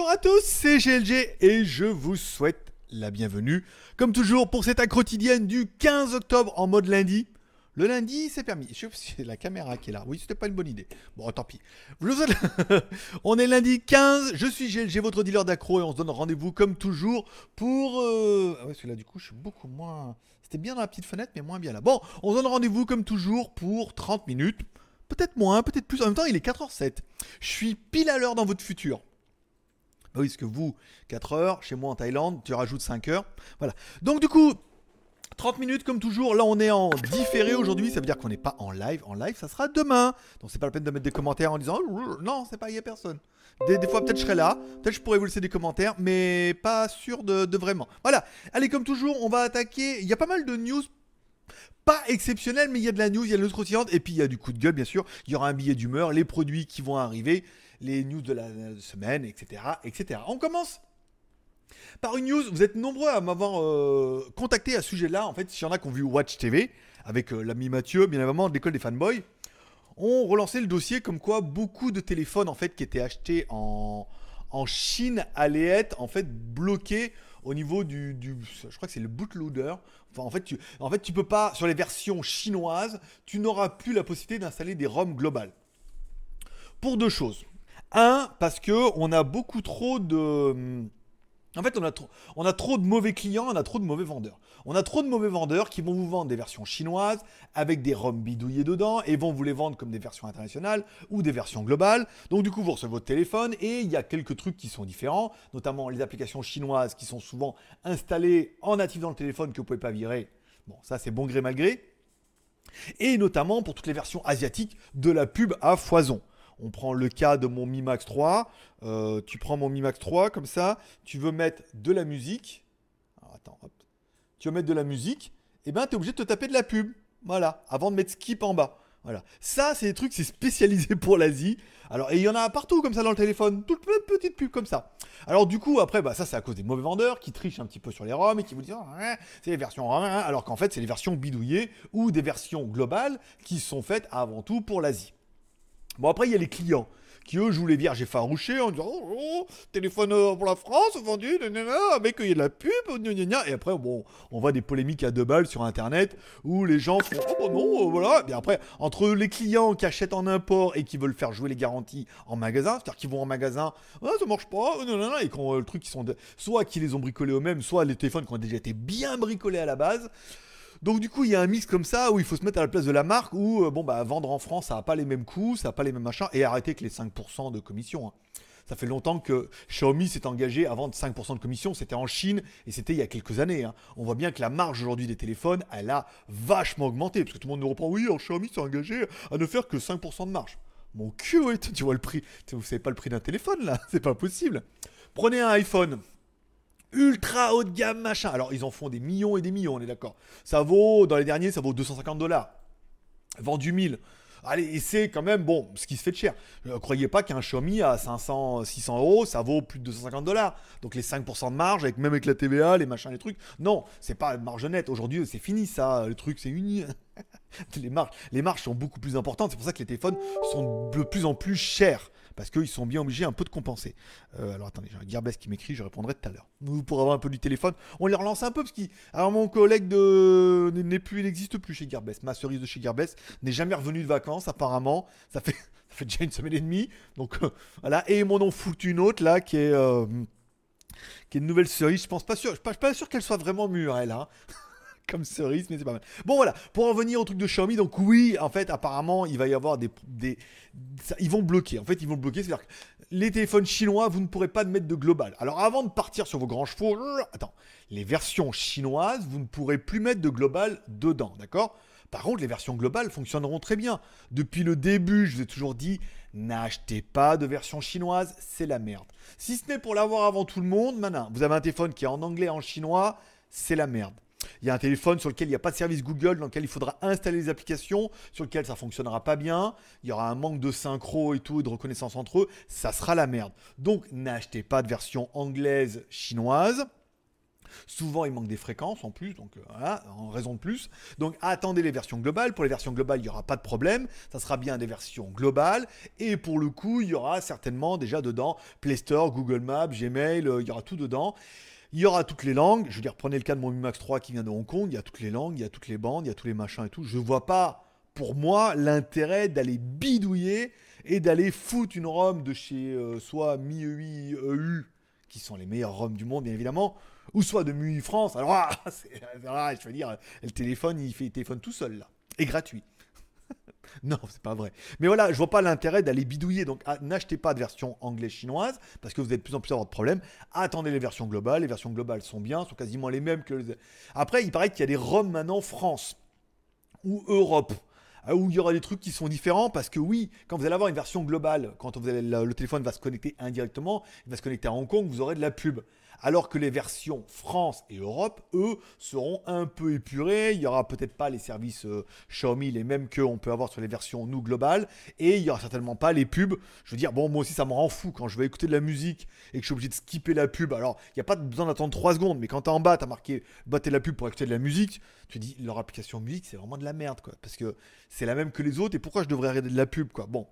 Bonjour à tous, c'est GLG et je vous souhaite la bienvenue, comme toujours, pour cette quotidienne du 15 octobre en mode lundi. Le lundi, c'est permis. Je sais c'est la caméra qui est là. Oui, c'était pas une bonne idée. Bon, tant pis. On est lundi 15. Je suis GLG, votre dealer d'accro, et on se donne rendez-vous comme toujours pour. euh, Ah ouais, parce que là, du coup, je suis beaucoup moins. C'était bien dans la petite fenêtre, mais moins bien là. Bon, on se donne rendez-vous comme toujours pour 30 minutes. Peut-être moins, peut-être plus. En même temps, il est 4h07. Je suis pile à l'heure dans votre futur. Bah oui, parce que vous, 4 heures, chez moi en Thaïlande, tu rajoutes 5 heures. Voilà. Donc du coup, 30 minutes comme toujours. Là, on est en différé aujourd'hui. Ça veut dire qu'on n'est pas en live. En live, ça sera demain. Donc c'est pas la peine de mettre des commentaires en disant non, c'est pas, il y a personne. Des, fois, peut-être je serai là. Peut-être je pourrais vous laisser des commentaires, mais pas sûr de, vraiment. Voilà. Allez, comme toujours, on va attaquer. Il y a pas mal de news pas exceptionnelles, mais il y a de la news, il y a de l'autre et puis il y a du coup de gueule, bien sûr. Il y aura un billet d'humeur, les produits qui vont arriver, les news de la semaine, etc. etc. On commence par une news. Vous êtes nombreux à m'avoir euh, contacté à ce sujet-là. En fait, s'il y en a qui ont vu Watch TV, avec euh, l'ami Mathieu, bien évidemment, de l'école des fanboys, ont relancé le dossier comme quoi beaucoup de téléphones en fait qui étaient achetés en, Chine allaient être en fait bloqués au niveau du, je crois que c'est le bootloader. Enfin, en fait, tu, en fait, tu peux pas sur les versions chinoises, tu n'auras plus la possibilité d'installer des ROM globales. Pour deux choses. Un, parce que on a beaucoup trop de en fait, on a, trop, de mauvais clients, on a trop de mauvais vendeurs. On a trop de mauvais vendeurs qui vont vous vendre des versions chinoises avec des ROM bidouillés dedans et vont vous les vendre comme des versions internationales ou des versions globales. Donc du coup, vous recevez votre téléphone et il y a quelques trucs qui sont différents, notamment les applications chinoises qui sont souvent installées en natif dans le téléphone que vous pouvez pas virer. Bon, ça c'est bon gré mal gré. Et notamment pour toutes les versions asiatiques de la pub à foison. On prend le cas de mon Mi Max 3. Euh, tu prends mon Mi Max 3 comme ça. Tu veux mettre de la musique. Attends. Tu veux mettre de la musique. Et ben, tu es obligé de te taper de la pub. Voilà. Avant de mettre skip en bas. Voilà. Ça, c'est des trucs, c'est spécialisé pour l'Asie. Alors, et il y en a partout comme ça dans le téléphone. Toutes petites pubs comme ça. Alors, du coup, après, bah, ça, c'est à cause des mauvais vendeurs qui trichent un petit peu sur les ROM et qui vous disent, ouais, c'est les versions ROM, hein. alors qu'en fait, c'est les versions bidouillées ou des versions globales qui sont faites avant tout pour l'Asie. Bon, après, il y a les clients qui, eux, jouent les vierges effarouchés en disant Oh, oh, téléphone euh, pour la France, vendu, avec euh, il y a de la pub. Et après, bon, on voit des polémiques à deux balles sur Internet où les gens font Oh, bah non, euh, voilà. Et après, entre les clients qui achètent en import et qui veulent faire jouer les garanties en magasin, c'est-à-dire qu'ils vont en magasin, ah, ça marche pas, euh, et quand le truc, qui sont soit qui les ont bricolés eux-mêmes, soit les téléphones qui ont déjà été bien bricolés à la base. Donc du coup, il y a un mix comme ça où il faut se mettre à la place de la marque où euh, bon bah vendre en France, ça n'a pas les mêmes coûts, ça n'a pas les mêmes machins et arrêter avec les 5% de commission. hein. Ça fait longtemps que Xiaomi s'est engagé à vendre 5% de commission, c'était en Chine et c'était il y a quelques années. hein. On voit bien que la marge aujourd'hui des téléphones, elle a vachement augmenté parce que tout le monde nous reprend oui, alors Xiaomi s'est engagé à ne faire que 5% de marge. Mon cul, tu vois le prix. Vous savez pas le prix d'un téléphone là, c'est pas possible. Prenez un iPhone ultra haut de gamme, machin. Alors, ils en font des millions et des millions, on est d'accord. Ça vaut, dans les derniers, ça vaut 250 dollars. Vendu 1000. Allez, et c'est quand même, bon, ce qui se fait de cher. Ne croyez pas qu'un Xiaomi à 500, 600 euros, ça vaut plus de 250 dollars. Donc les 5% de marge, avec, même avec la TVA, les machins, les trucs. Non, c'est pas marge nette. Aujourd'hui, c'est fini ça. Le truc, c'est uni. les, marges, les marges sont beaucoup plus importantes. C'est pour ça que les téléphones sont de plus en plus chers. Parce qu'ils sont bien obligés un peu de compenser. Euh, alors attendez, j'ai un Gearbest qui m'écrit, je répondrai tout à l'heure. Nous, pour avoir un peu du téléphone, on les relance un peu parce qu'il. Alors mon collègue de n'est plus, n'existe plus chez Gearbest. Ma cerise de chez Gearbest n'est jamais revenu de vacances apparemment. Ça fait, ça fait déjà une semaine et demie. Donc euh, voilà. Et mon nom foutu une autre là qui est. euh, qui est une nouvelle cerise, je pense pas sûr, je suis pas, pas sûr qu'elle soit vraiment mûre elle hein. comme cerise, mais c'est pas mal. Bon voilà, pour en venir au truc de Xiaomi, donc oui, en fait, apparemment, il va y avoir des, ça- ils vont bloquer. En fait, ils vont bloquer, c'est-à-dire que les téléphones chinois, vous ne pourrez pas mettre de global. Alors avant de partir sur vos grands chevaux, attends, les versions chinoises, vous ne pourrez plus mettre de global dedans, d'accord? Par contre, les versions globales fonctionneront très bien. Depuis le début, je vous ai toujours dit, n'achetez pas de version chinoise, c'est la merde. Si ce n'est pour l'avoir avant tout le monde, maintenant, vous avez un téléphone qui est en anglais, en chinois, c'est la merde. Il y a un téléphone sur lequel il n'y a pas de service Google, dans lequel il faudra installer les applications, sur lequel ça fonctionnera pas bien. Il y aura un manque de synchro et tout, de reconnaissance entre eux. Ça sera la merde. Donc n'achetez pas de version anglaise, chinoise. Souvent, il manque des fréquences en plus, donc euh, voilà, en raison de plus. Donc, attendez les versions globales. Pour les versions globales, il n'y aura pas de problème. Ça sera bien des versions globales. Et pour le coup, il y aura certainement déjà dedans Play Store, Google Maps, Gmail, euh, il y aura tout dedans. Il y aura toutes les langues. Je veux dire, prenez le cas de mon Mi Max 3 qui vient de Hong Kong. Il y a toutes les langues, il y a toutes les bandes, il y a tous les machins et tout. Je ne vois pas, pour moi, l'intérêt d'aller bidouiller et d'aller foutre une ROM de chez euh, soit MIUI EU, qui sont les meilleurs ROM du monde, bien évidemment, ou soit de MUI France. Alors, ah, je veux dire, le téléphone, il fait téléphone tout seul, là. Et gratuit. Non, c'est pas vrai. Mais voilà, je vois pas l'intérêt d'aller bidouiller. Donc, ah, n'achetez pas de version anglaise-chinoise parce que vous êtes de plus en plus avoir de problèmes. Attendez les versions globales. Les versions globales sont bien, sont quasiment les mêmes que. Après, il paraît qu'il y a des ROM maintenant France ou Europe ah, où il y aura des trucs qui sont différents parce que oui, quand vous allez avoir une version globale, quand allez, le téléphone va se connecter indirectement, il va se connecter à Hong Kong, vous aurez de la pub alors que les versions France et Europe, eux, seront un peu épurées. Il n'y aura peut-être pas les services euh, Xiaomi, les mêmes qu'on peut avoir sur les versions nous globales, et il n'y aura certainement pas les pubs. Je veux dire, bon, moi aussi, ça me rend fou quand je vais écouter de la musique et que je suis obligé de skipper la pub. Alors, il n'y a pas besoin d'attendre 3 secondes, mais quand tu es en bas, tu as marqué battez la pub pour écouter de la musique, tu dis, leur application musique, c'est vraiment de la merde, quoi, parce que c'est la même que les autres, et pourquoi je devrais arrêter de la pub, quoi. Bon,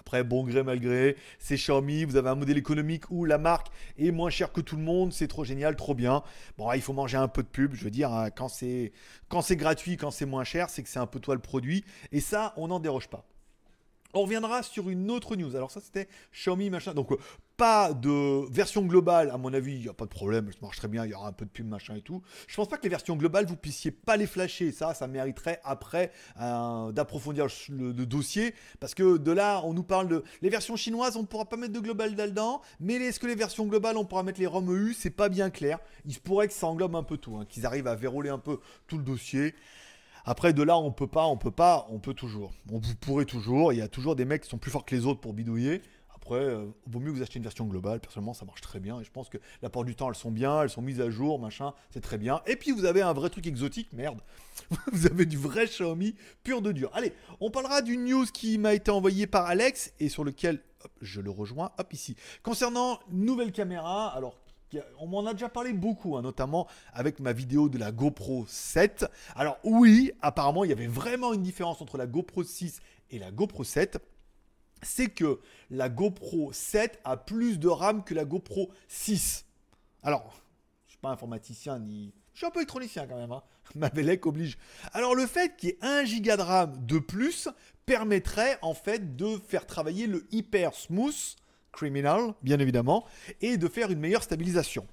après, bon gré, mal gré, c'est Xiaomi, vous avez un modèle économique où la marque est moins chère que tout le monde, c'est trop génial, trop bien. Bon, il faut manger un peu de pub, je veux dire, hein, quand c'est quand c'est gratuit, quand c'est moins cher, c'est que c'est un peu toi le produit. Et ça, on n'en déroge pas. On reviendra sur une autre news. Alors ça c'était Xiaomi machin. Donc euh, pas de version globale, à mon avis, il n'y a pas de problème, ça marche très bien, il y aura un peu de pub machin et tout. Je pense pas que les versions globales, vous puissiez pas les flasher. Ça, ça mériterait après d'approfondir le, dossier. Parce que de là, on nous parle de. Les versions chinoises, on ne pourra pas mettre de global dedans. Mais est-ce que les versions globales, on pourra mettre les ROM EU C'est pas bien clair. Il se pourrait que ça englobe un peu tout, hein, qu'ils arrivent à verrouiller un peu tout le dossier. Après, de là, on peut pas, on peut pas, on peut toujours. On, vous pourrez toujours. Il y a toujours des mecs qui sont plus forts que les autres pour bidouiller. Après, euh, vaut mieux vous achetez une version globale. Personnellement, ça marche très bien. Et je pense que la part du temps, elles sont bien, elles sont mises à jour, machin. C'est très bien. Et puis, vous avez un vrai truc exotique. Merde. vous avez du vrai Xiaomi pur de dur. Allez, on parlera d'une news qui m'a été envoyée par Alex et sur lequel je le rejoins. Hop, ici. Concernant nouvelle caméra. Alors, on m'en a déjà parlé beaucoup, hein, notamment avec ma vidéo de la GoPro 7. Alors oui, apparemment, il y avait vraiment une différence entre la GoPro 6 et la GoPro 7. C'est que la GoPro 7 a plus de RAM que la GoPro 6. Alors, je suis pas informaticien ni... Je suis un peu électronicien quand même. Hein. Ma Velec oblige. Alors le fait qu'il y ait 1 Go de RAM de plus permettrait en fait de faire travailler le hyper smooth Criminal, bien évidemment, et de faire une meilleure stabilisation.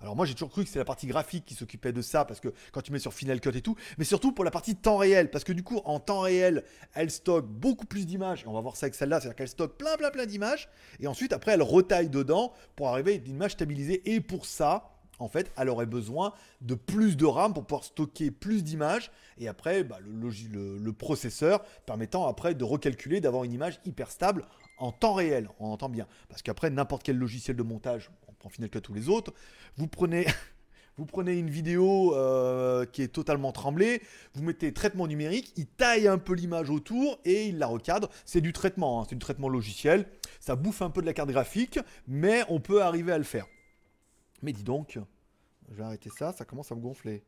Alors moi j'ai toujours cru que c'est la partie graphique qui s'occupait de ça parce que quand tu mets sur Final Cut et tout, mais surtout pour la partie temps réel parce que du coup en temps réel elle stocke beaucoup plus d'images et on va voir ça avec celle-là, c'est-à-dire qu'elle stocke plein plein plein d'images et ensuite après elle retaille dedans pour arriver à une image stabilisée et pour ça en fait, elle aurait besoin de plus de RAM pour pouvoir stocker plus d'images. Et après, bah, le, processeur permettant après de recalculer, d'avoir une image hyper stable en temps réel, on entend bien. Parce qu'après, n'importe quel logiciel de montage, on prend Final Cut tous les autres, vous prenez, vous prenez une vidéo euh, qui est totalement tremblée, vous mettez traitement numérique, il taille un peu l'image autour et il la recadre. C'est du traitement, hein, c'est du traitement logiciel. Ça bouffe un peu de la carte graphique, mais on peut arriver à le faire. Mais dis donc, je vais arrêter ça, ça commence à me gonfler.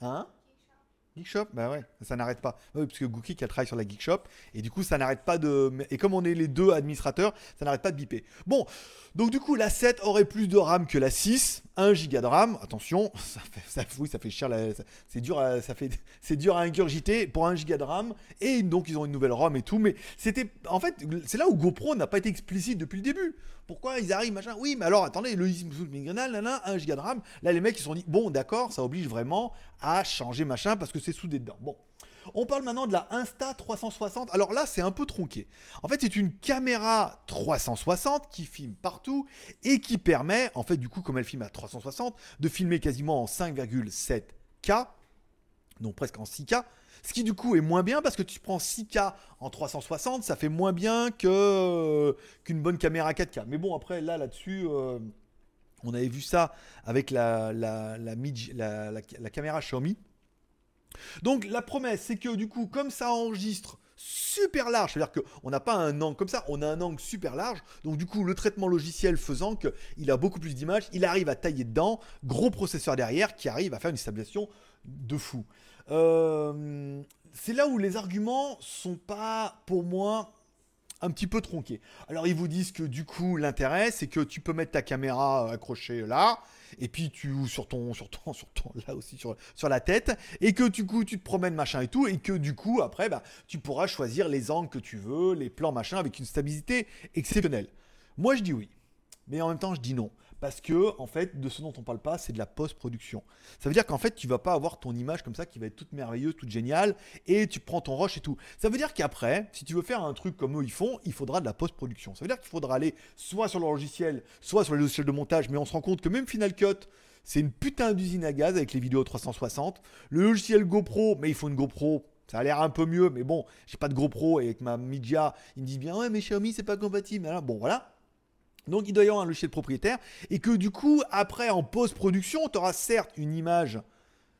Hein? Geekshop Bah ouais, ça n'arrête pas. Oui, parce que Gookie qui travaille sur la Geekshop, et du coup ça n'arrête pas de... Et comme on est les deux administrateurs, ça n'arrête pas de biper. Bon, donc du coup la 7 aurait plus de RAM que la 6, 1 Go de RAM, attention, ça fait, ça, oui, ça fait cher, c'est dur, à, ça fait, c'est dur à ingurgiter pour 1 Go de RAM, et donc ils ont une nouvelle ROM et tout, mais c'était... En fait, c'est là où GoPro n'a pas été explicite depuis le début. Pourquoi ils arrivent, machin Oui, mais alors attendez, le Migrenal, 1 Go de RAM, là les mecs ils se sont dit, bon d'accord, ça oblige vraiment à changer machin parce que c'est soudé dedans. Bon. On parle maintenant de la Insta 360. Alors là, c'est un peu tronqué. En fait, c'est une caméra 360 qui filme partout et qui permet, en fait, du coup, comme elle filme à 360, de filmer quasiment en 5,7K, donc presque en 6K. Ce qui du coup est moins bien parce que tu prends 6K en 360, ça fait moins bien que qu'une bonne caméra 4K. Mais bon, après là, là-dessus. Euh, on avait vu ça avec la, caméra Xiaomi. Donc la promesse, c'est que du coup, comme ça enregistre super large. C'est-à-dire qu'on n'a pas un angle comme ça, on a un angle super large. Donc du coup, le traitement logiciel faisant qu'il a beaucoup plus d'images, il arrive à tailler dedans, gros processeur derrière qui arrive à faire une stabilisation de fou. Euh, c'est là où les arguments sont pas, pour moi, un petit peu tronqués. Alors ils vous disent que du coup, l'intérêt, c'est que tu peux mettre ta caméra accrochée là, et puis tu sur ton sur ton sur ton là aussi sur, sur la tête et que du coup tu te promènes machin et tout et que du coup après bah, tu pourras choisir les angles que tu veux, les plans machin avec une stabilité exceptionnelle. Moi je dis oui. Mais en même temps, je dis non. Parce que, en fait, de ce dont on parle pas, c'est de la post-production. Ça veut dire qu'en fait, tu vas pas avoir ton image comme ça qui va être toute merveilleuse, toute géniale, et tu prends ton rush et tout. Ça veut dire qu'après, si tu veux faire un truc comme eux ils font, il faudra de la post-production. Ça veut dire qu'il faudra aller soit sur le logiciel, soit sur les logiciels de montage, mais on se rend compte que même Final Cut, c'est une putain d'usine à gaz avec les vidéos 360. Le logiciel GoPro, mais il faut une GoPro ça a l'air un peu mieux, mais bon, j'ai pas de GoPro et avec ma Media, ils me disent bien ouais mais Xiaomi c'est pas compatible. Bon voilà, donc il doit y avoir un logiciel propriétaire et que du coup après en post-production tu auras certes une image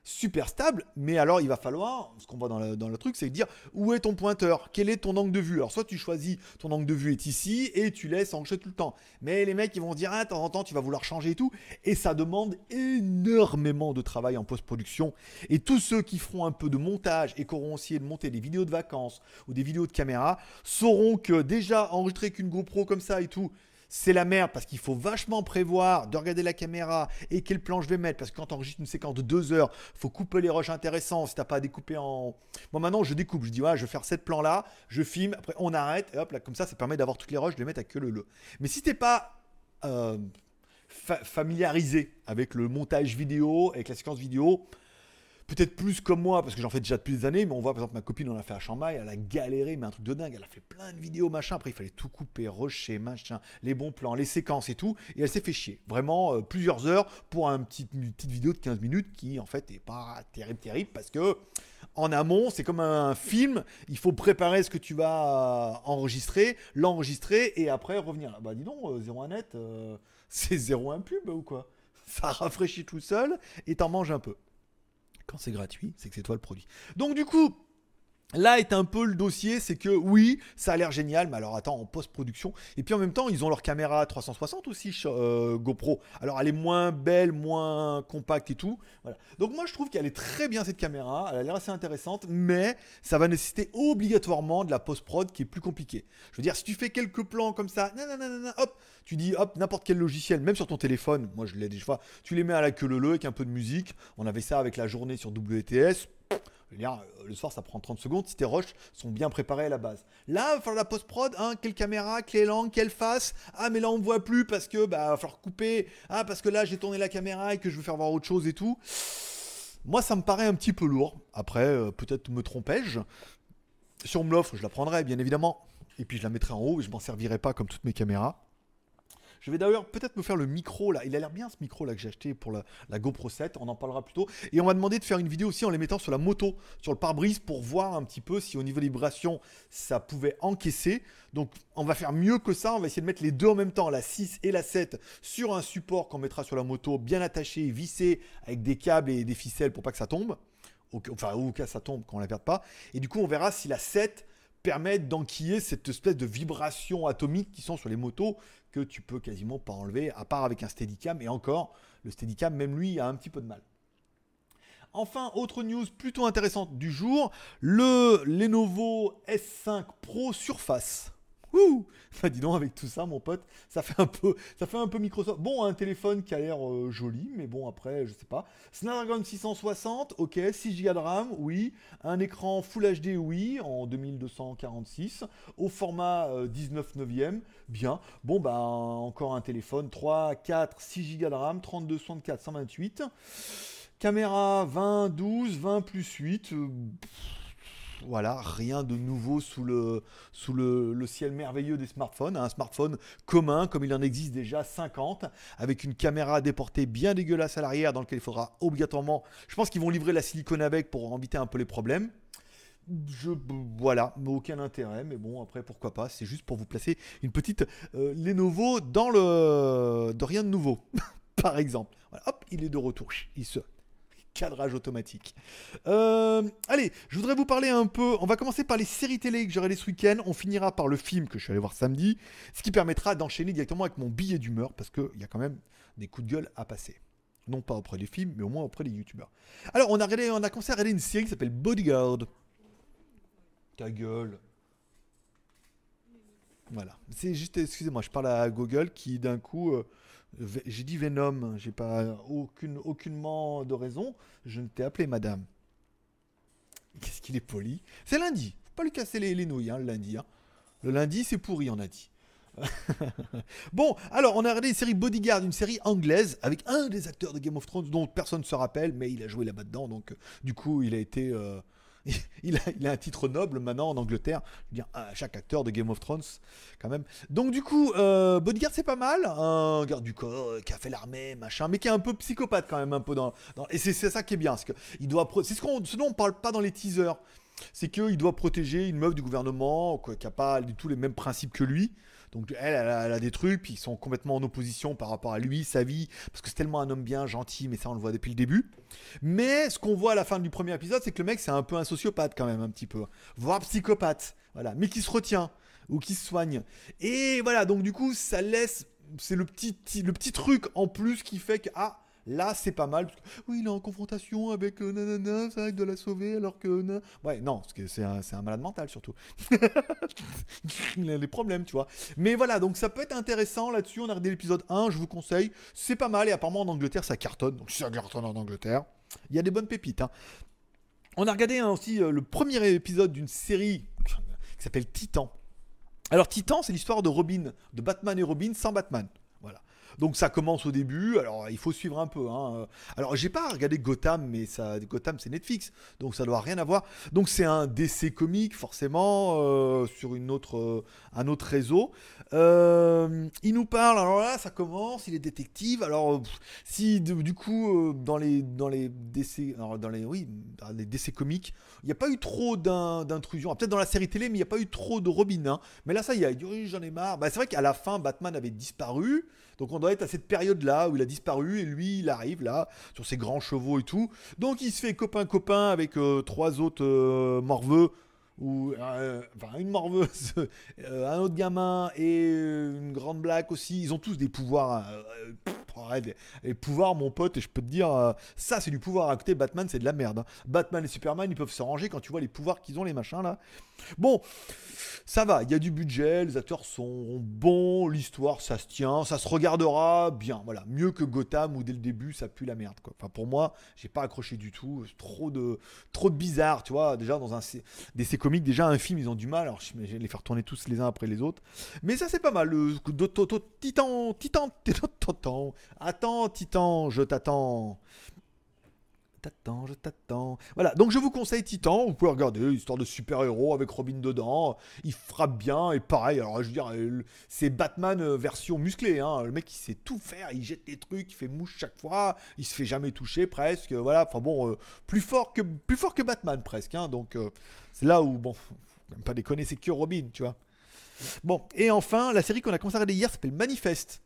super stable, mais alors il va falloir, ce qu'on voit dans le, truc, c'est dire où est ton pointeur, quel est ton angle de vue? Alors soit tu choisis ton angle de vue est ici et tu laisses enregistrer tout le temps. Mais les mecs ils vont dire ah, de temps en temps tu vas vouloir changer et tout, et ça demande énormément de travail en post-production. Et tous ceux qui feront un peu de montage et qui auront essayé de monter des vidéos de vacances ou des vidéos de caméra sauront que déjà enregistrer qu'une GoPro comme ça et tout, c'est la merde parce qu'il faut vachement prévoir de regarder la caméra et quel plan je vais mettre. Parce que quand tu enregistres une séquence de deux heures, faut couper les rushs intéressants si t'as pas à découper en. Moi maintenant je découpe, je dis ouais, je vais faire cette plan là, je filme, après on arrête, et hop là, comme ça, ça permet d'avoir toutes les rushs, de les mettre à que le le. Mais si t'es pas euh, familiarisé avec le montage vidéo, avec la séquence vidéo, peut-être plus comme moi, parce que j'en fais déjà depuis des années, mais on voit par exemple ma copine, on l'a fait à Shanghai, elle a galéré, mais un truc de dingue, elle a fait plein de vidéos, machin, après il fallait tout couper, rusher, machin, les bons plans, les séquences et tout, et elle s'est fait chier. Vraiment, euh, plusieurs heures pour un petit, une petite vidéo de 15 minutes qui en fait est pas terrible, terrible, parce que en amont, c'est comme un film, il faut préparer ce que tu vas enregistrer, l'enregistrer, et après revenir. Bah dis donc, 01 euh, net, euh, c'est 01 pub ou quoi? Ça rafraîchit tout seul, et t'en manges un peu. Quand c'est gratuit, c'est que c'est toi le produit. Donc du coup, Là est un peu le dossier, c'est que oui, ça a l'air génial, mais alors attends, en post-production. Et puis en même temps, ils ont leur caméra 360 aussi, euh, GoPro. Alors elle est moins belle, moins compacte et tout. Voilà. Donc moi je trouve qu'elle est très bien cette caméra, elle a l'air assez intéressante, mais ça va nécessiter obligatoirement de la post-prod qui est plus compliquée. Je veux dire, si tu fais quelques plans comme ça, nanana, hop, tu dis hop, n'importe quel logiciel, même sur ton téléphone, moi je l'ai fois, tu les mets à la queue leu avec un peu de musique. On avait ça avec la journée sur WTS euh, le soir, ça prend 30 secondes si tes rushs sont bien préparés à la base. Là, falloir la post-prod, hein, quelle caméra, quelle langue, quelle face. Ah, mais là, on ne voit plus parce que bah, va falloir couper. Ah, parce que là, j'ai tourné la caméra et que je veux faire voir autre chose et tout. Moi, ça me paraît un petit peu lourd. Après, euh, peut-être me trompais-je. Si on me l'offre, je la prendrai, bien évidemment. Et puis, je la mettrai en haut et je m'en servirai pas comme toutes mes caméras. Je vais d'ailleurs peut-être me faire le micro là. Il a l'air bien ce micro là que j'ai acheté pour la, GoPro 7. On en parlera plus tôt. Et on m'a demandé de faire une vidéo aussi en les mettant sur la moto, sur le pare-brise pour voir un petit peu si au niveau des vibrations ça pouvait encaisser. Donc on va faire mieux que ça. On va essayer de mettre les deux en même temps, la 6 et la 7, sur un support qu'on mettra sur la moto, bien attaché, vissé avec des câbles et des ficelles pour pas que ça tombe. Enfin, au cas ça tombe, qu'on la perde pas. Et du coup, on verra si la 7 permettent d'enquiller cette espèce de vibration atomique qui sont sur les motos que tu peux quasiment pas enlever, à part avec un Steadicam. Et encore, le Steadicam, même lui, a un petit peu de mal. Enfin, autre news plutôt intéressante du jour, le Lenovo S5 Pro Surface. Ouh bah dis donc avec tout ça mon pote, ça fait un peu ça fait un peu Microsoft. Bon, un téléphone qui a l'air euh, joli mais bon après je sais pas. Snapdragon 660, OK, 6 Go de RAM, oui, un écran Full HD oui en 2246 au format 19 euh, neuvième, bien. Bon bah encore un téléphone 3 4 6 Go de RAM, 32 64 128. Caméra 20 12 20 plus 8 voilà, rien de nouveau sous le, ciel merveilleux des smartphones. Un smartphone commun, comme il en existe déjà 50, avec une caméra déportée bien dégueulasse à l'arrière, dans lequel il faudra obligatoirement. Je pense qu'ils vont livrer la silicone avec pour éviter un peu les problèmes. Je, voilà, aucun intérêt, mais bon, après, pourquoi pas, c'est juste pour vous placer une petite euh, Lenovo dans le. de rien de nouveau, par exemple. hop, il est de retour. Il se cadrage automatique. Euh, allez, je voudrais vous parler un peu. On va commencer par les séries télé que j'aurai les ce week-end. On finira par le film que je suis allé voir samedi, ce qui permettra d'enchaîner directement avec mon billet d'humeur parce qu'il y a quand même des coups de gueule à passer. Non pas auprès des films, mais au moins auprès des youtubeurs. Alors, on a, regardé, on a commencé à regarder une série qui s'appelle Bodyguard. Ta gueule. Voilà. C'est juste, excusez-moi, je parle à Google qui d'un coup. euh, J'ai dit Venom, j'ai pas aucune, aucunement de raison. Je ne t'ai appelé madame. Qu'est-ce qu'il est poli. C'est lundi. Faut pas lui casser les, les nouilles, hein, le lundi. hein. Le lundi, c'est pourri, on a dit. bon, alors, on a regardé une série Bodyguard, une série anglaise, avec un des acteurs de Game of Thrones dont personne ne se rappelle, mais il a joué là-bas dedans, donc euh, du coup, il a été. euh, il, a, un titre noble maintenant en Angleterre. Je veux dire, chaque acteur de Game of Thrones, quand même. Donc du coup, euh, Bodyguard c'est pas mal, un garde du corps euh, qui a fait l'armée, machin, mais qui est un peu psychopathe quand même un peu dans, et c'est ça qui est bien, c'est ce, qu'on, ce dont on parle pas dans les teasers, c'est qu'il doit protéger une meuf du gouvernement qui a pas du tout les mêmes principes que lui. Donc elle, a, des trucs, puis ils sont complètement en opposition par rapport à lui, sa vie, parce que c'est tellement un homme bien, gentil, mais ça on le voit depuis le début. Mais ce qu'on voit à la fin du premier épisode, c'est que le mec c'est un peu un sociopathe quand même, un petit peu, voire psychopathe, voilà, mais qui se retient ou qui se soigne. Et voilà, donc du coup, ça laisse. C'est le petit, le petit truc en plus qui fait que. Ah, là, c'est pas mal. parce que, oui, il est en confrontation avec euh, nanana, ça avec de la sauver alors que. na- Ouais, non, parce que c'est un, c'est un malade mental surtout. il a des problèmes, tu vois. Mais voilà, donc ça peut être intéressant là-dessus. On a regardé l'épisode 1, je vous conseille. C'est pas mal et apparemment en Angleterre, ça cartonne. Donc si ça cartonne en Angleterre, il y a des bonnes pépites. hein. On a regardé hein, aussi euh, le premier épisode d'une série qui s'appelle Titan. Alors Titan, c'est l'histoire de Robin, de Batman et Robin sans Batman. Voilà. Donc ça commence au début. Alors il faut suivre un peu. hein. Alors j'ai pas regardé Gotham, mais ça, Gotham c'est Netflix, donc ça doit rien avoir. Donc c'est un DC comique forcément euh, sur une euh, un autre réseau. Euh, il nous parle. Alors là, ça commence. Il est détective. Alors si du coup dans les dans alors, dans les oui, dans les comiques, il n'y a pas eu trop d'in- d'intrusion. Ah, Peut-être dans la série télé, mais il n'y a pas eu trop de Robin. hein. Mais là, ça y est, j'en ai marre. Bah, c'est vrai qu'à la fin, Batman avait disparu. Donc on doit être à cette période-là où il a disparu et lui, il arrive là, sur ses grands chevaux et tout. Donc il se fait copain-copain avec euh, trois autres euh, morveux. Ou euh, enfin une morveuse, un autre gamin et une grande blague aussi. Ils ont tous des pouvoirs. Ouais, des- les pouvoirs, mon pote, et je peux te dire, euh, ça c'est du pouvoir. À côté, Batman, c'est de la merde. hein. Batman et Superman, ils peuvent se ranger quand tu vois les pouvoirs qu'ils ont, les machins là. Bon, ça va, il y a du budget, les acteurs sont bons, l'histoire ça se tient, ça se regardera bien, voilà, mieux que Gotham où dès le début ça pue la merde quoi. Enfin pour moi, j'ai pas accroché du tout, trop de trop de bizarre, tu vois, déjà dans un DC comics, déjà un film ils ont du mal, alors vais les faire tourner tous les uns après les autres. Mais ça c'est pas mal, le Titan Titan Titan. Attends Titan, je t'attends. T'attends, je t'attends. Voilà, donc je vous conseille Titan, vous pouvez regarder, histoire de super-héros avec Robin dedans, il frappe bien, et pareil, alors je veux dire, euh, c'est Batman euh, version musclée, hein. le mec il sait tout faire, il jette des trucs, il fait mouche chaque fois, il se fait jamais toucher presque, voilà, enfin bon, euh, plus, fort que, plus fort que Batman presque, hein. donc c'est là où, bon, même pas déconner, c'est que Robin, tu vois. Bon, et enfin, la série qu'on a commencé à regarder hier s'appelle Manifeste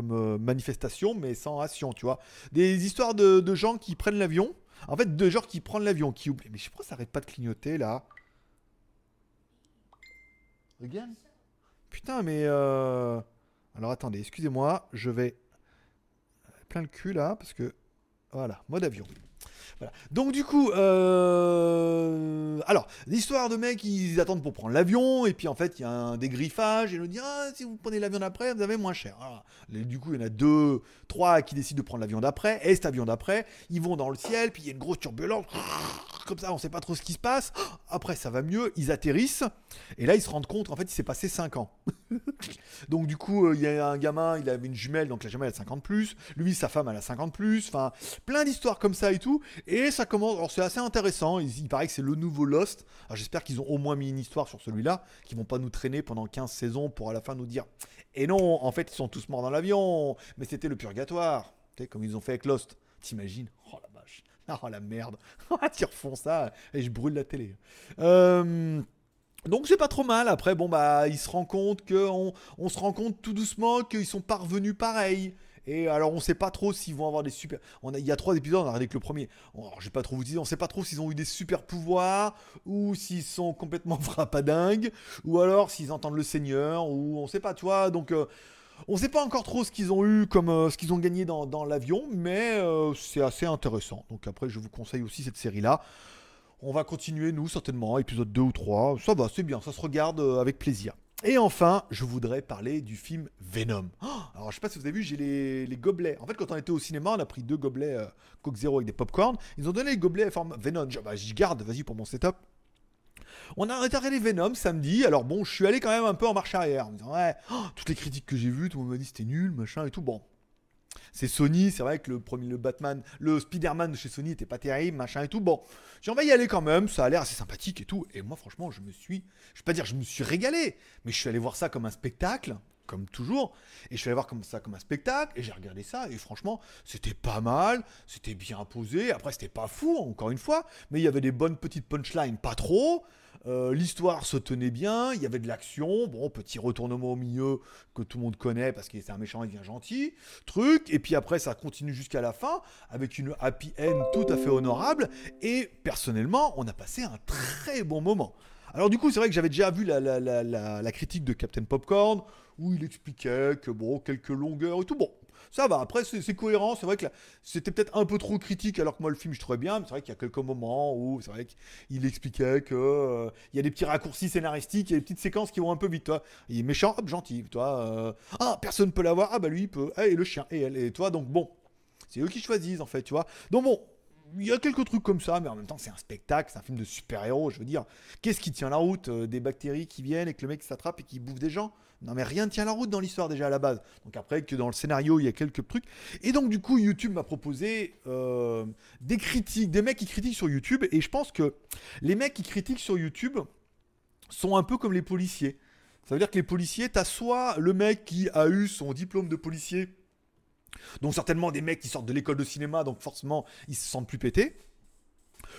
euh, manifestation, mais sans action, tu vois. Des histoires de, gens qui prennent l'avion. En fait, de gens qui prennent l'avion, qui oublient. Mais je sais pas, ça arrête pas de clignoter là. Regarde. Putain, mais. euh, Alors attendez, excusez-moi, je vais. Plein le cul là, parce que. Voilà, mode avion. Voilà. Donc du coup, euh... alors l'histoire de mecs, ils attendent pour prendre l'avion et puis en fait il y a un dégriffage et ils nous disent ah si vous prenez l'avion d'après vous avez moins cher. Du coup il y en a deux, trois qui décident de prendre l'avion d'après et cet avion d'après ils vont dans le ciel puis il y a une grosse turbulence comme ça on sait pas trop ce qui se passe. Après ça va mieux, ils atterrissent et là ils se rendent compte en fait il s'est passé 5 ans. donc du coup euh, il y a un gamin, il avait une jumelle donc la jumelle a 50 plus, lui sa femme elle a 50 plus, enfin plein d'histoires comme ça et tout. Et ça commence, alors c'est assez intéressant, il, paraît que c'est le nouveau Lost. J'espère qu'ils ont au moins mis une histoire sur celui-là, qu'ils vont pas nous traîner pendant 15 saisons pour à la fin nous dire Et non, en fait ils sont tous morts dans l'avion, mais c'était le purgatoire. Comme ils ont fait avec Lost. T'imagines? Oh la vache, oh la merde, ils refont ça et je brûle la télé. Euh, donc c'est pas trop mal. Après, bon bah, il se rend compte que on, se rend compte tout doucement qu'ils sont pas revenus pareil. Et alors, on sait pas trop s'ils vont avoir des super. On il y a trois épisodes, on a regardé que le premier. Alors, je vais pas trop vous dire, on sait pas trop s'ils ont eu des super pouvoirs, ou s'ils sont complètement frappadingues, ou alors s'ils entendent le Seigneur, ou on sait pas, tu. Donc. Euh, on sait pas encore trop ce qu'ils ont eu comme euh, ce qu'ils ont gagné dans, l'avion, mais euh, c'est assez intéressant. Donc après, je vous conseille aussi cette série-là. On va continuer, nous, certainement, épisode 2 ou 3. Ça va, c'est bien, ça se regarde avec plaisir. Et enfin, je voudrais parler du film Venom. Oh, alors, je sais pas si vous avez vu, j'ai les, gobelets. En fait, quand on était au cinéma, on a pris deux gobelets euh, Coke Zero avec des popcorn. Ils ont donné les gobelets à forme Venom. Bah, j'y garde, vas-y pour mon setup. On a regardé Venom samedi. Alors bon, je suis allé quand même un peu en marche arrière. En me disant, ouais, oh, toutes les critiques que j'ai vues, tout le monde m'a dit c'était nul, machin et tout. Bon, c'est Sony, c'est vrai que le premier, le Batman, le Spider-Man de chez Sony était pas terrible, machin et tout. Bon, j'ai envie d'y aller quand même, ça a l'air assez sympathique et tout. Et moi, franchement, je me suis, je vais pas dire je me suis régalé, mais je suis allé voir ça comme un spectacle, comme toujours. Et je suis allé voir comme ça comme un spectacle, et j'ai regardé ça, et franchement, c'était pas mal, c'était bien posé. Après, c'était pas fou, encore une fois, mais il y avait des bonnes petites punchlines, pas trop. Euh, l'histoire se tenait bien, il y avait de l'action, bon, petit retournement au milieu que tout le monde connaît parce que c'est un méchant, il devient gentil, truc, et puis après ça continue jusqu'à la fin avec une happy end tout à fait honorable, et personnellement, on a passé un très bon moment. Alors du coup, c'est vrai que j'avais déjà vu la, la, critique de Captain Popcorn, où il expliquait que, bon, quelques longueurs et tout, bon, ça va, après c'est cohérent, c'est vrai que c'était peut-être un peu trop critique alors que moi le film je trouvais bien, mais c'est vrai qu'il y a quelques moments où c'est vrai qu'il expliquait que euh, il y a des petits raccourcis scénaristiques, il y a des petites séquences qui vont un peu vite, toi. Il est méchant, hop, gentil, toi. Euh, ah, personne peut l'avoir, ah bah lui il peut, et le chien, et elle, et toi, donc bon, c'est eux qui choisissent en fait, tu vois. Donc bon, il y a quelques trucs comme ça, mais en même temps, c'est un spectacle, c'est un film de super-héros. Je veux dire, qu'est-ce qui tient la route euh, Des bactéries qui viennent et que le mec s'attrape et qui bouffe des gens? Non mais rien ne tient la route dans l'histoire déjà à la base. Donc après que dans le scénario il y a quelques trucs. Et donc du coup YouTube m'a proposé euh, des critiques, des mecs qui critiquent sur YouTube. Et je pense que les mecs qui critiquent sur YouTube sont un peu comme les policiers. Ça veut dire que les policiers, t'as soit le mec qui a eu son diplôme de policier, donc certainement des mecs qui sortent de l'école de cinéma, donc forcément ils se sentent plus pétés,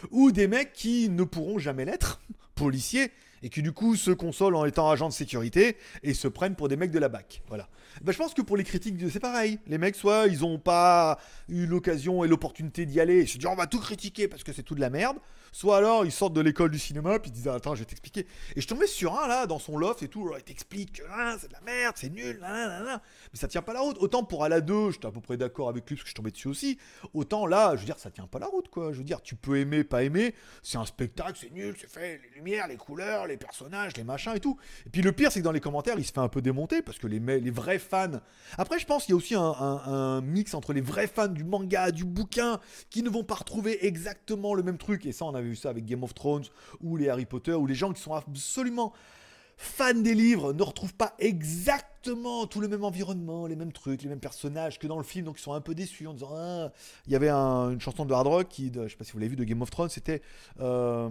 ou des mecs qui ne pourront jamais l'être, policiers, et qui du coup se consolent en étant agents de sécurité et se prennent pour des mecs de la BAC. Voilà. Ben, je pense que pour les critiques, c'est pareil. Les mecs, soit ils n'ont pas eu l'occasion et l'opportunité d'y aller et se disent on va tout critiquer parce que c'est tout de la merde, soit alors ils sortent de l'école du cinéma puis ils disent attends, je vais t'expliquer. Et je tombais sur un là dans son loft et tout, il t'explique que hein, c'est de la merde, c'est nul, mais ça tient pas la route. Autant pour à la 2, j'étais à peu près d'accord avec lui parce que je tombais dessus aussi. Autant là, je veux dire, ça tient pas la route quoi. Je veux dire, tu peux aimer, pas aimer, c'est un spectacle, c'est nul, c'est fait, les lumières, les couleurs, les personnages, les machins et tout. Et puis le pire, c'est que dans les commentaires, il se fait un peu démonter parce que les, les vrais fans. Après, je pense qu'il y a aussi un, mix entre les vrais fans du manga, du bouquin, qui ne vont pas retrouver exactement le même truc. Et ça, on vu ça avec Game of Thrones ou les Harry Potter, ou les gens qui sont absolument fans des livres ne retrouvent pas exactement tout le même environnement, les mêmes trucs, les mêmes personnages que dans le film, donc ils sont un peu déçus en disant ah. il y avait une chanson de Hard Rock qui, je sais pas si vous l'avez vu de Game of Thrones, c'était euh,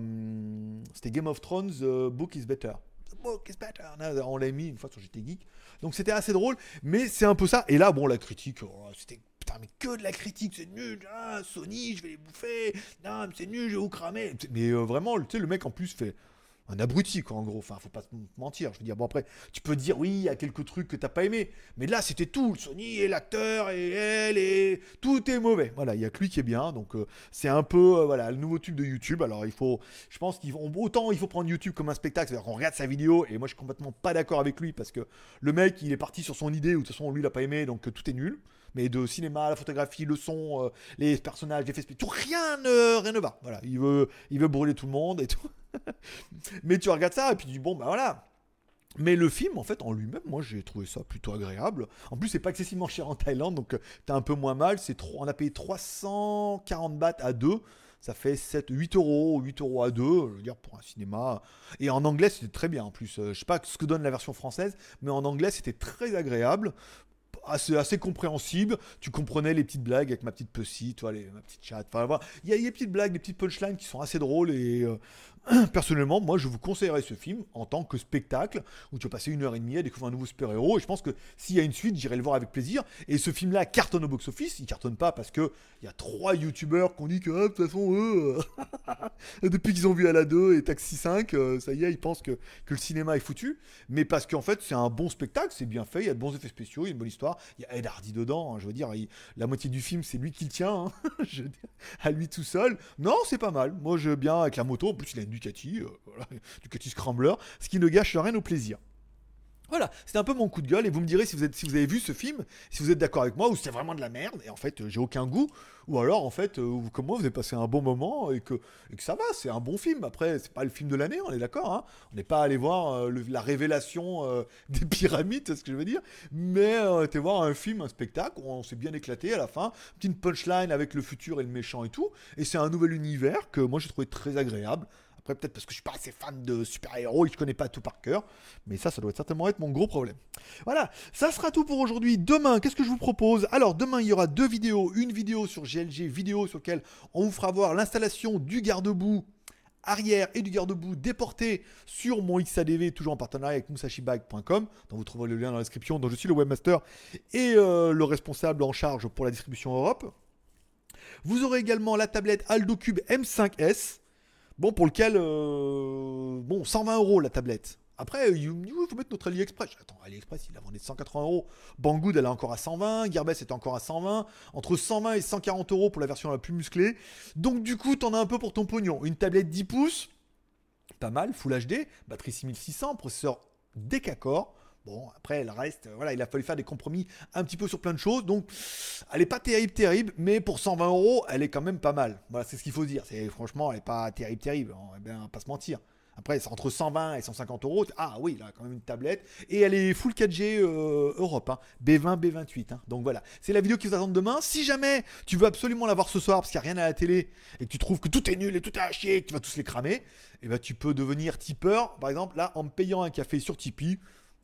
c'était Game of Thrones, The Book is Better. The Book is Better. On l'a mis une fois sur GT Geek, donc c'était assez drôle, mais c'est un peu ça. Et là, bon, la critique, oh, c'était mais que de la critique, c'est nul, ah, Sony, je vais les bouffer, non, c'est nul, je vais vous cramer. Mais euh, vraiment, tu sais, le mec en plus fait un abruti, quoi, en gros. Enfin, faut pas se mentir. Je veux dire, bon, après, tu peux dire, oui, il y a quelques trucs que t'as pas aimé. Mais là, c'était tout. Le Sony et l'acteur et elle et tout est mauvais. Voilà, il y a que lui qui est bien. Donc, euh, c'est un peu, euh, voilà, le nouveau tube de YouTube. Alors, il faut, je pense qu'il autant il faut prendre YouTube comme un spectacle. C'est-à-dire qu'on regarde sa vidéo. Et moi, je suis complètement pas d'accord avec lui parce que le mec, il est parti sur son idée ou de toute façon, lui, il a pas aimé. Donc, tout est nul mais de cinéma, la photographie, le son, les personnages, les spéciaux, tout rien ne, rien ne va. Voilà, il veut, il veut brûler tout le monde et tout. mais tu regardes ça et puis tu dis bon bah voilà. Mais le film, en fait, en lui-même, moi j'ai trouvé ça plutôt agréable. En plus, c'est pas excessivement cher en Thaïlande, donc euh, t'as un peu moins mal. C'est trop, on a payé 340 bahts à deux. Ça fait 7, 8 euros, 8 euros à deux, je veux dire, pour un cinéma. Et en anglais, c'était très bien en plus. Euh, je sais pas ce que donne la version française, mais en anglais, c'était très agréable assez, compréhensible. Tu comprenais les petites blagues avec ma petite Pussy, toi, les, ma petite chatte. Enfin, il y a des petites blagues, des petites punchlines qui sont assez drôles et euh, personnellement, moi, je vous conseillerais ce film en tant que spectacle où tu vas passer une heure et demie à découvrir un nouveau super-héros. Et je pense que s'il y a une suite, j'irai le voir avec plaisir. Et ce film-là cartonne au box-office. Il cartonne pas parce que il y a trois youtubeurs qui ont dit que ah, de toute façon, eux, euh, depuis qu'ils ont vu la 2 et Taxi 5, euh, ça y est, ils pensent que, que le cinéma est foutu. Mais parce qu'en fait, c'est un bon spectacle, c'est bien fait, il y a de bons effets spéciaux, il y a une bonne histoire. Il y a Ed Hardy dedans. Hein, je veux dire, la moitié du film, c'est lui qui le tient. Hein, à lui tout seul. Non, c'est pas mal. Moi, je bien avec la moto. En plus, il a Ducati, euh, voilà, Ducati Scrambler, ce qui ne gâche rien au plaisir. Voilà, c'était un peu mon coup de gueule et vous me direz si vous, êtes, si vous avez vu ce film, si vous êtes d'accord avec moi ou c'est vraiment de la merde et en fait euh, j'ai aucun goût ou alors en fait euh, comme moi vous avez passé un bon moment et que, ça va, c'est un bon film. Après c'est pas le film de l'année, on est d'accord, hein on n'est pas allé voir la révélation des pyramides, c'est ce que je veux dire, mais on était voir un film, un spectacle, on s'est bien éclaté à la fin, petite punchline avec le futur et le méchant et tout, et c'est un nouvel univers que moi j'ai trouvé très agréable. Peut-être parce que je suis pas assez fan de super-héros et que je connais pas tout par cœur. Mais ça, ça doit certainement être mon gros problème. Voilà, ça sera tout pour aujourd'hui. Demain, qu'est-ce que je vous propose? Alors, demain, il y aura deux vidéos. Une vidéo sur GLG vidéo sur laquelle on vous fera voir l'installation du garde-boue arrière et du garde-boue déporté sur mon XADV, toujours en partenariat avec musashibag.com, dont vous trouverez le lien dans la description, dont je suis le webmaster et euh, le responsable en charge pour la distribution Europe. Vous aurez également la tablette Aldo Cube M5S, bon, pour lequel, euh, bon, 120 euros la tablette. Après, il faut mettre notre AliExpress. Attends, AliExpress, il a vendu 180 euros. Banggood, elle est encore à 120. Gearbest était encore à 120. Entre 120 et 140 euros pour la version la plus musclée. Donc, du coup, t'en as un peu pour ton pognon. Une tablette 10 pouces, pas mal, Full HD, batterie 6600, processeur Decacor. Bon, après, elle reste, euh, voilà, il a fallu faire des compromis un petit peu sur plein de choses. Donc, elle est pas terrible, terrible, mais pour 120 euros, elle est quand même pas mal. Voilà, c'est ce qu'il faut dire. C'est franchement, elle est pas terrible, terrible. Va bien pas se mentir. Après, c'est entre 120 et 150 euros. Ah oui, là, quand même une tablette. Et elle est full 4G euh, Europe, hein. B20, B28. hein. Donc voilà, c'est la vidéo qui vous attend demain. Si jamais tu veux absolument la voir ce soir parce qu'il n'y a rien à la télé et que tu trouves que tout est nul et tout est à chier et que tu vas tous les cramer, et ben tu peux devenir tipeur. Par exemple, là, en me payant un café sur Tipeee.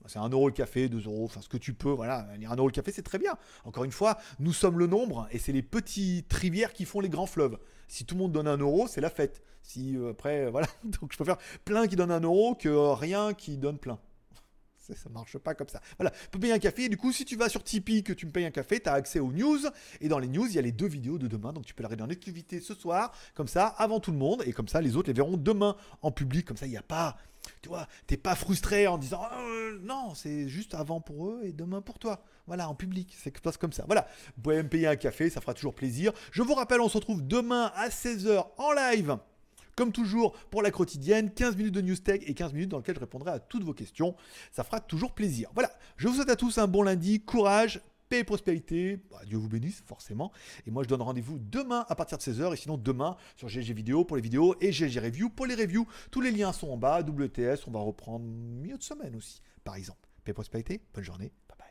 C'est 1 euro le café, 2 euros, enfin ce que tu peux, voilà. 1 euro le café, c'est très bien. Encore une fois, nous sommes le nombre et c'est les petites rivières qui font les grands fleuves. Si tout le monde donne 1 euro, c'est la fête. Si euh, après, voilà. Donc je préfère plein qui donnent 1 euro que rien qui donne plein. Ça, ça marche pas comme ça. Voilà, tu peux payer un café. Et du coup, si tu vas sur Tipeee, que tu me payes un café, tu as accès aux news. Et dans les news, il y a les deux vidéos de demain. Donc tu peux la regarder en exclusivité ce soir, comme ça, avant tout le monde. Et comme ça, les autres les verront demain en public. Comme ça, il n'y a pas. Tu vois, t'es pas frustré en disant Ah, euh, non, c'est juste avant pour eux et demain pour toi. Voilà, en public, c'est que passe comme ça. Voilà, vous pouvez me payer un café, ça fera toujours plaisir. Je vous rappelle, on se retrouve demain à 16h en live. Comme toujours, pour la quotidienne, 15 minutes de news tech et 15 minutes dans lesquelles je répondrai à toutes vos questions. Ça fera toujours plaisir. Voilà, je vous souhaite à tous un bon lundi, courage, paix et prospérité. Bah, Dieu vous bénisse, forcément. Et moi, je donne rendez-vous demain à partir de 16h. Et sinon, demain sur GG Vidéo pour les vidéos et GG Review pour les reviews. Tous les liens sont en bas. WTS, on va reprendre milieu de semaine aussi, par exemple. Paix et prospérité, bonne journée. Bye bye.